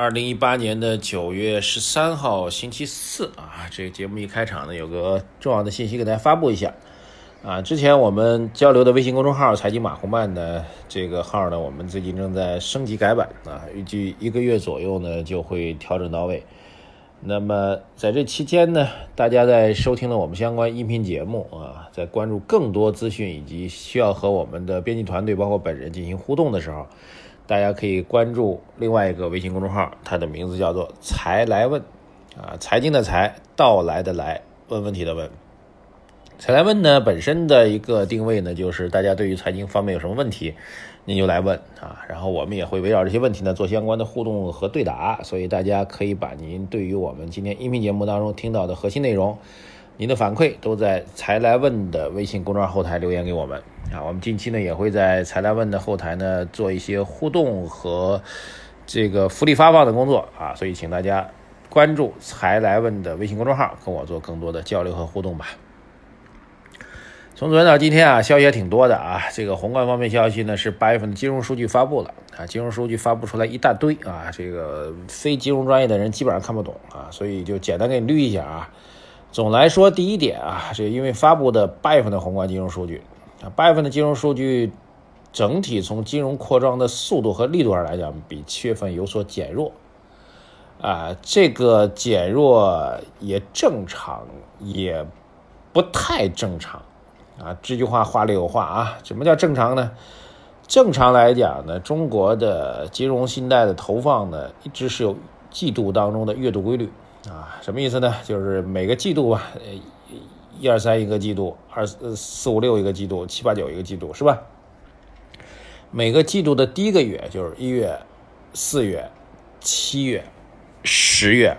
二零一八年的九月十三号星期四啊，这个节目一开场呢，有个重要的信息给大家发布一下啊。之前我们交流的微信公众号“财经马红漫”的这个号呢，我们最近正在升级改版啊，预计一个月左右呢就会调整到位。那么在这期间呢，大家在收听了我们相关音频节目啊，在关注更多资讯以及需要和我们的编辑团队包括本人进行互动的时候。大家可以关注另外一个微信公众号，它的名字叫做“财来问”，啊，财经的财，到来的来，问问题的问。财来问呢，本身的一个定位呢，就是大家对于财经方面有什么问题，您就来问啊，然后我们也会围绕这些问题呢做相关的互动和对答，所以大家可以把您对于我们今天音频节目当中听到的核心内容。您的反馈都在“财来问”的微信公众号后台留言给我们啊，我们近期呢也会在“财来问”的后台呢做一些互动和这个福利发放的工作啊，所以请大家关注“财来问”的微信公众号，跟我做更多的交流和互动吧。从昨天到今天啊，消息也挺多的啊，这个宏观方面消息呢是八月份的金融数据发布了啊，金融数据发布出来一大堆啊，这个非金融专业的人基本上看不懂啊，所以就简单给你捋一下啊。总来说，第一点啊，这因为发布的八月份的宏观金融数据啊，八月份的金融数据整体从金融扩张的速度和力度上来讲，比七月份有所减弱啊。这个减弱也正常，也不太正常啊。这句话话里有话啊。什么叫正常呢？正常来讲呢，中国的金融信贷的投放呢，一直是有季度当中的月度规律。啊，什么意思呢？就是每个季度吧，一二三一个季度，二四五六一个季度，七八九一个季度，是吧？每个季度的第一个月就是一月、四月、七月、十月，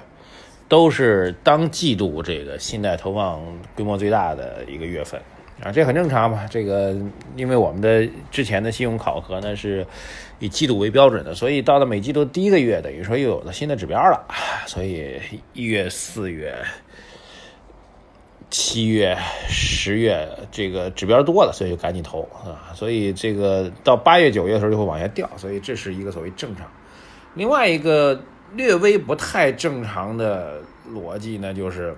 都是当季度这个信贷投放规模最大的一个月份。啊，这很正常嘛。这个，因为我们的之前的信用考核呢是以季度为标准的，所以到了每季度第一个月，等于说又有了新的指标了。所以一月、四月、七月、十月这个指标多了，所以就赶紧投啊。所以这个到八月、九月的时候就会往下掉，所以这是一个所谓正常。另外一个略微不太正常的逻辑呢，就是。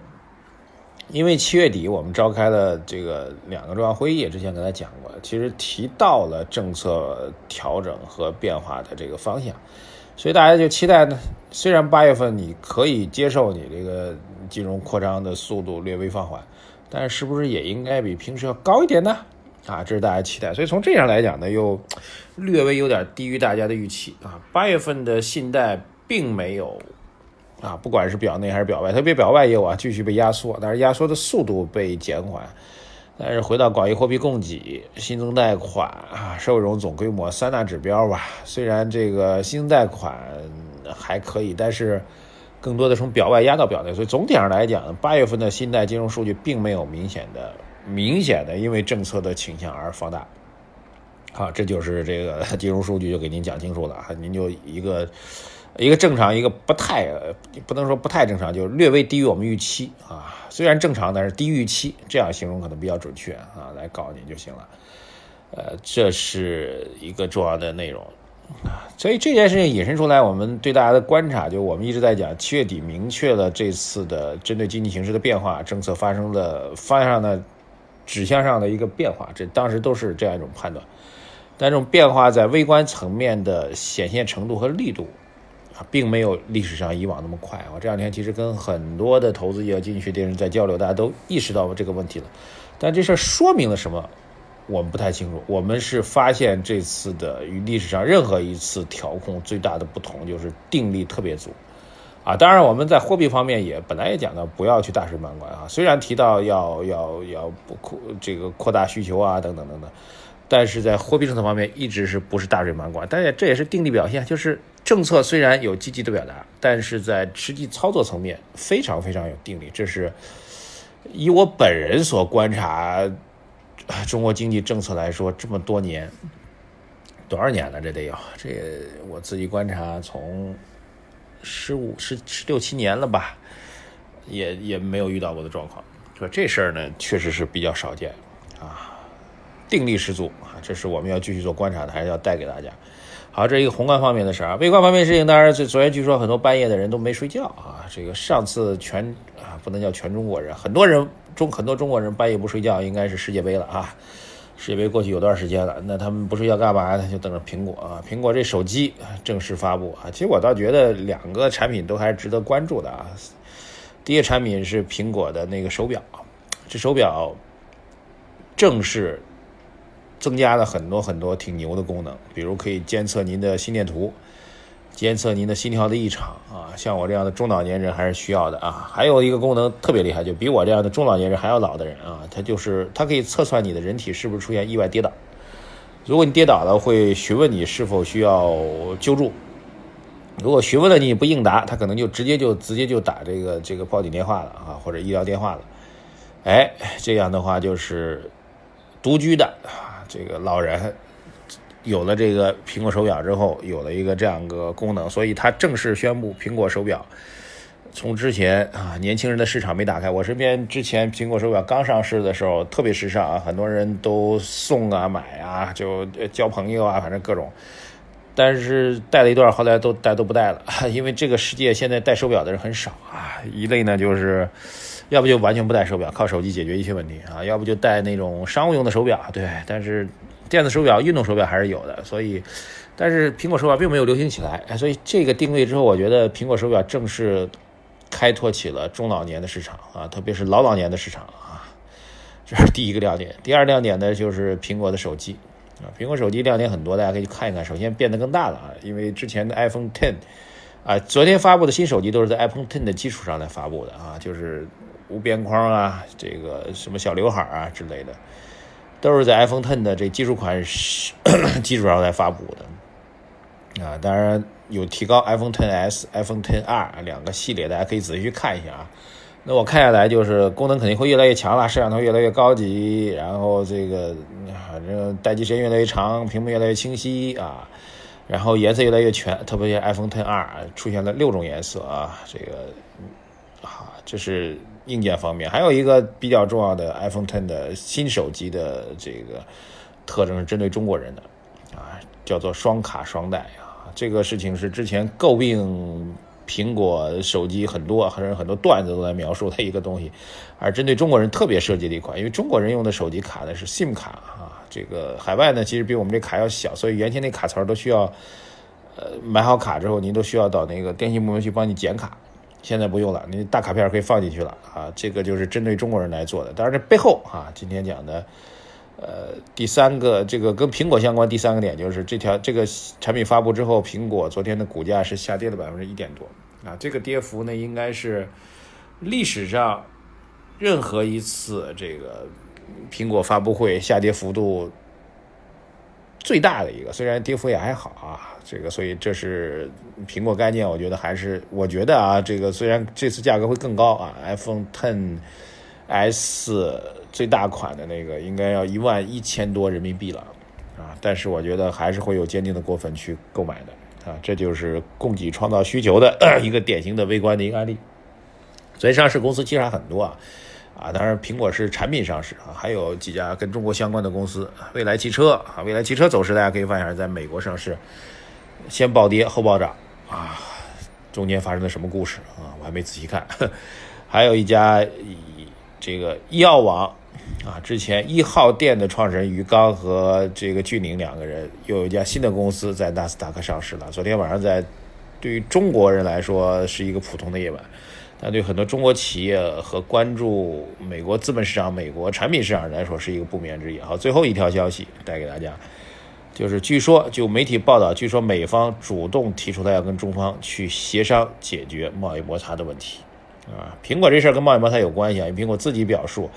因为七月底我们召开了这个两个重要会议，之前跟他讲过，其实提到了政策调整和变化的这个方向，所以大家就期待呢。虽然八月份你可以接受你这个金融扩张的速度略微放缓，但是不是也应该比平时要高一点呢？啊，这是大家期待。所以从这样来讲呢，又略微有点低于大家的预期啊。八月份的信贷并没有。啊，不管是表内还是表外，特别表外业务啊，继续被压缩，但是压缩的速度被减缓。但是回到广义货币供给、新增贷款啊、社会融总规模三大指标吧，虽然这个新增贷款还可以，但是更多的从表外压到表内，所以总体上来讲，八月份的信贷金融数据并没有明显的、明显的因为政策的倾向而放大。好，这就是这个金融数据就给您讲清楚了，您就一个。一个正常，一个不太，不能说不太正常，就是略微低于我们预期啊。虽然正常，但是低预期，这样形容可能比较准确啊。来告诉您就行了。呃，这是一个重要的内容啊。所以这件事情引申出来，我们对大家的观察，就我们一直在讲，七月底明确了这次的针对经济形势的变化，政策发生的方向上的指向上的一个变化，这当时都是这样一种判断。但这种变化在微观层面的显现程度和力度。啊，并没有历史上以往那么快。我这两天其实跟很多的投资业经济学的人在交流，大家都意识到这个问题了。但这事儿说明了什么，我们不太清楚。我们是发现这次的与历史上任何一次调控最大的不同，就是定力特别足。啊，当然我们在货币方面也本来也讲到不要去大水漫灌啊，虽然提到要要要扩这个扩大需求啊等等等等。但是在货币政策方面一直是不是大水漫灌？但是这也是定力表现，就是政策虽然有积极的表达，但是在实际操作层面非常非常有定力。这是以我本人所观察中国经济政策来说，这么多年，多少年了？这得有这我自己观察，从十五、十十六七年了吧，也也没有遇到过的状况。说这事儿呢，确实是比较少见啊，定力十足啊，这是我们要继续做观察的，还是要带给大家。好，这一个宏观方面的事儿，微观方面事情，当然，这昨天据说很多半夜的人都没睡觉啊。这个上次全啊，不能叫全中国人，很多人中很多中国人半夜不睡觉，应该是世界杯了啊。世界杯过去有段时间了，那他们不睡觉干嘛呢？就等着苹果啊，苹果这手机正式发布啊。其实我倒觉得两个产品都还是值得关注的啊。第一个产品是苹果的那个手表，这手表正式。增加了很多很多挺牛的功能，比如可以监测您的心电图，监测您的心跳的异常啊，像我这样的中老年人还是需要的啊。还有一个功能特别厉害，就比我这样的中老年人还要老的人啊，它就是它可以测算你的人体是不是出现意外跌倒。如果你跌倒了，会询问你是否需要救助。如果询问了你不应答，他可能就直接就直接就打这个这个报警电话了啊，或者医疗电话了。哎，这样的话就是独居的。这个老人有了这个苹果手表之后，有了一个这样个功能，所以他正式宣布苹果手表从之前啊年轻人的市场没打开。我身边之前苹果手表刚上市的时候特别时尚啊，很多人都送啊买啊，就交朋友啊，反正各种。但是戴了一段，后来都戴都不戴了，因为这个世界现在戴手表的人很少啊。一类呢就是。要不就完全不戴手表，靠手机解决一切问题啊；要不就戴那种商务用的手表，对。但是电子手表、运动手表还是有的，所以，但是苹果手表并没有流行起来。所以这个定位之后，我觉得苹果手表正式开拓起了中老年的市场啊，特别是老老年的市场啊。这是第一个亮点。第二亮点呢，就是苹果的手机啊，苹果手机亮点很多，大家可以看一看。首先变得更大了啊，因为之前的 iPhone Ten 啊，昨天发布的新手机都是在 iPhone Ten 的基础上来发布的啊，就是。无边框啊，这个什么小刘海啊之类的，都是在 iPhone Ten 的这基础款基础 上来发布的啊。当然有提高 iPhone Ten S、iPhone Ten R 两个系列，大家可以仔细去看一下啊。那我看下来就是功能肯定会越来越强了，摄像头越来越高级，然后这个反正待机时间越来越长，屏幕越来越清晰啊，然后颜色越来越全，特别是 iPhone Ten R 出现了六种颜色啊，这个啊这是。硬件方面，还有一个比较重要的 iPhone Ten 的新手机的这个特征是针对中国人的啊，叫做双卡双待啊。这个事情是之前诟病苹果手机很多，还是很多段子都在描述的一个东西，而针对中国人特别设计的一款，因为中国人用的手机卡呢是 SIM 卡啊，这个海外呢其实比我们这卡要小，所以原先那卡槽都需要呃买好卡之后，您都需要到那个电信部门去帮你剪卡。现在不用了，你大卡片可以放进去了啊！这个就是针对中国人来做的。当然，这背后啊，今天讲的，呃，第三个这个跟苹果相关第三个点就是这条这个产品发布之后，苹果昨天的股价是下跌了百分之一点多啊！这个跌幅呢，应该是历史上任何一次这个苹果发布会下跌幅度最大的一个，虽然跌幅也还好啊。这个，所以这是苹果概念，我觉得还是，我觉得啊，这个虽然这次价格会更高啊，iPhone Ten S 最大款的那个应该要一万一千多人民币了啊，但是我觉得还是会有坚定的果粉去购买的啊，这就是供给创造需求的 一个典型的微观的一个案例。所以上市公司其实还很多啊，啊，当然苹果是产品上市啊，还有几家跟中国相关的公司，蔚来汽车啊，蔚来汽车走势大家可以发现在美国上市。先暴跌后暴涨啊，中间发生了什么故事啊？我还没仔细看。还有一家这个医药网啊，之前一号店的创始人于刚和这个俊宁两个人，又有一家新的公司在纳斯达克上市了。昨天晚上在对于中国人来说是一个普通的夜晚，但对很多中国企业和关注美国资本市场、美国产品市场来说是一个不眠之夜。好，最后一条消息带给大家。就是据说，就媒体报道，据说美方主动提出来要跟中方去协商解决贸易摩擦的问题，啊，苹果这事儿跟贸易摩擦有关系啊。因为苹果自己表述，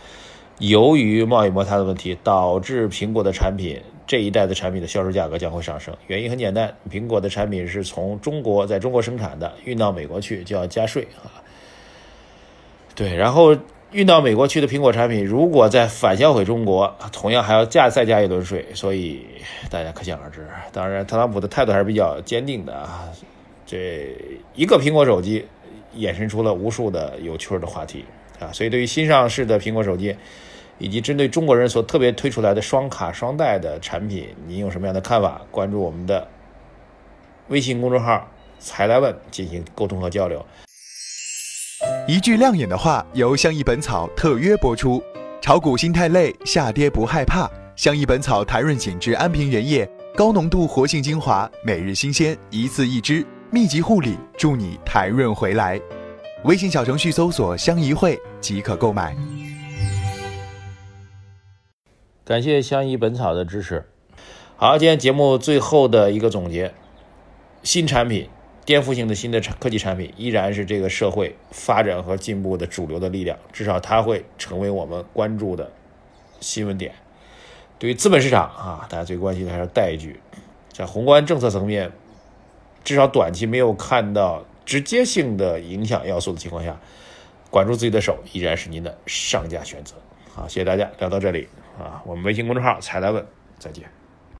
由于贸易摩擦的问题，导致苹果的产品这一代的产品的销售价格将会上升。原因很简单，苹果的产品是从中国在中国生产的，运到美国去就要加税啊。对，然后运到美国去的苹果产品，如果再反销回中国，同样还要加再加一轮税，所以大家可想而知。当然，特朗普的态度还是比较坚定的啊。这一个苹果手机衍生出了无数的有趣的话题啊，所以对于新上市的苹果手机，以及针对中国人所特别推出来的双卡双待的产品，您有什么样的看法？关注我们的微信公众号“才来问”进行沟通和交流。一句亮眼的话，由相宜本草特约播出。炒股心太累，下跌不害怕。相宜本草台润紧致安瓶原液，高浓度活性精华，每日新鲜，一次一支。密集护理，助你台润回来。微信小程序搜索“相宜会”即可购买。感谢相宜本草的支持。好，今天节目最后的一个总结：新产品、颠覆性的新的产科技产品，依然是这个社会发展和进步的主流的力量。至少它会成为我们关注的新闻点。对于资本市场啊，大家最关心的还是带局。在宏观政策层面。至少短期没有看到直接性的影响要素的情况下，管住自己的手依然是您的上佳选择。好，谢谢大家，聊到这里啊，我们微信公众号“才来问”，再见。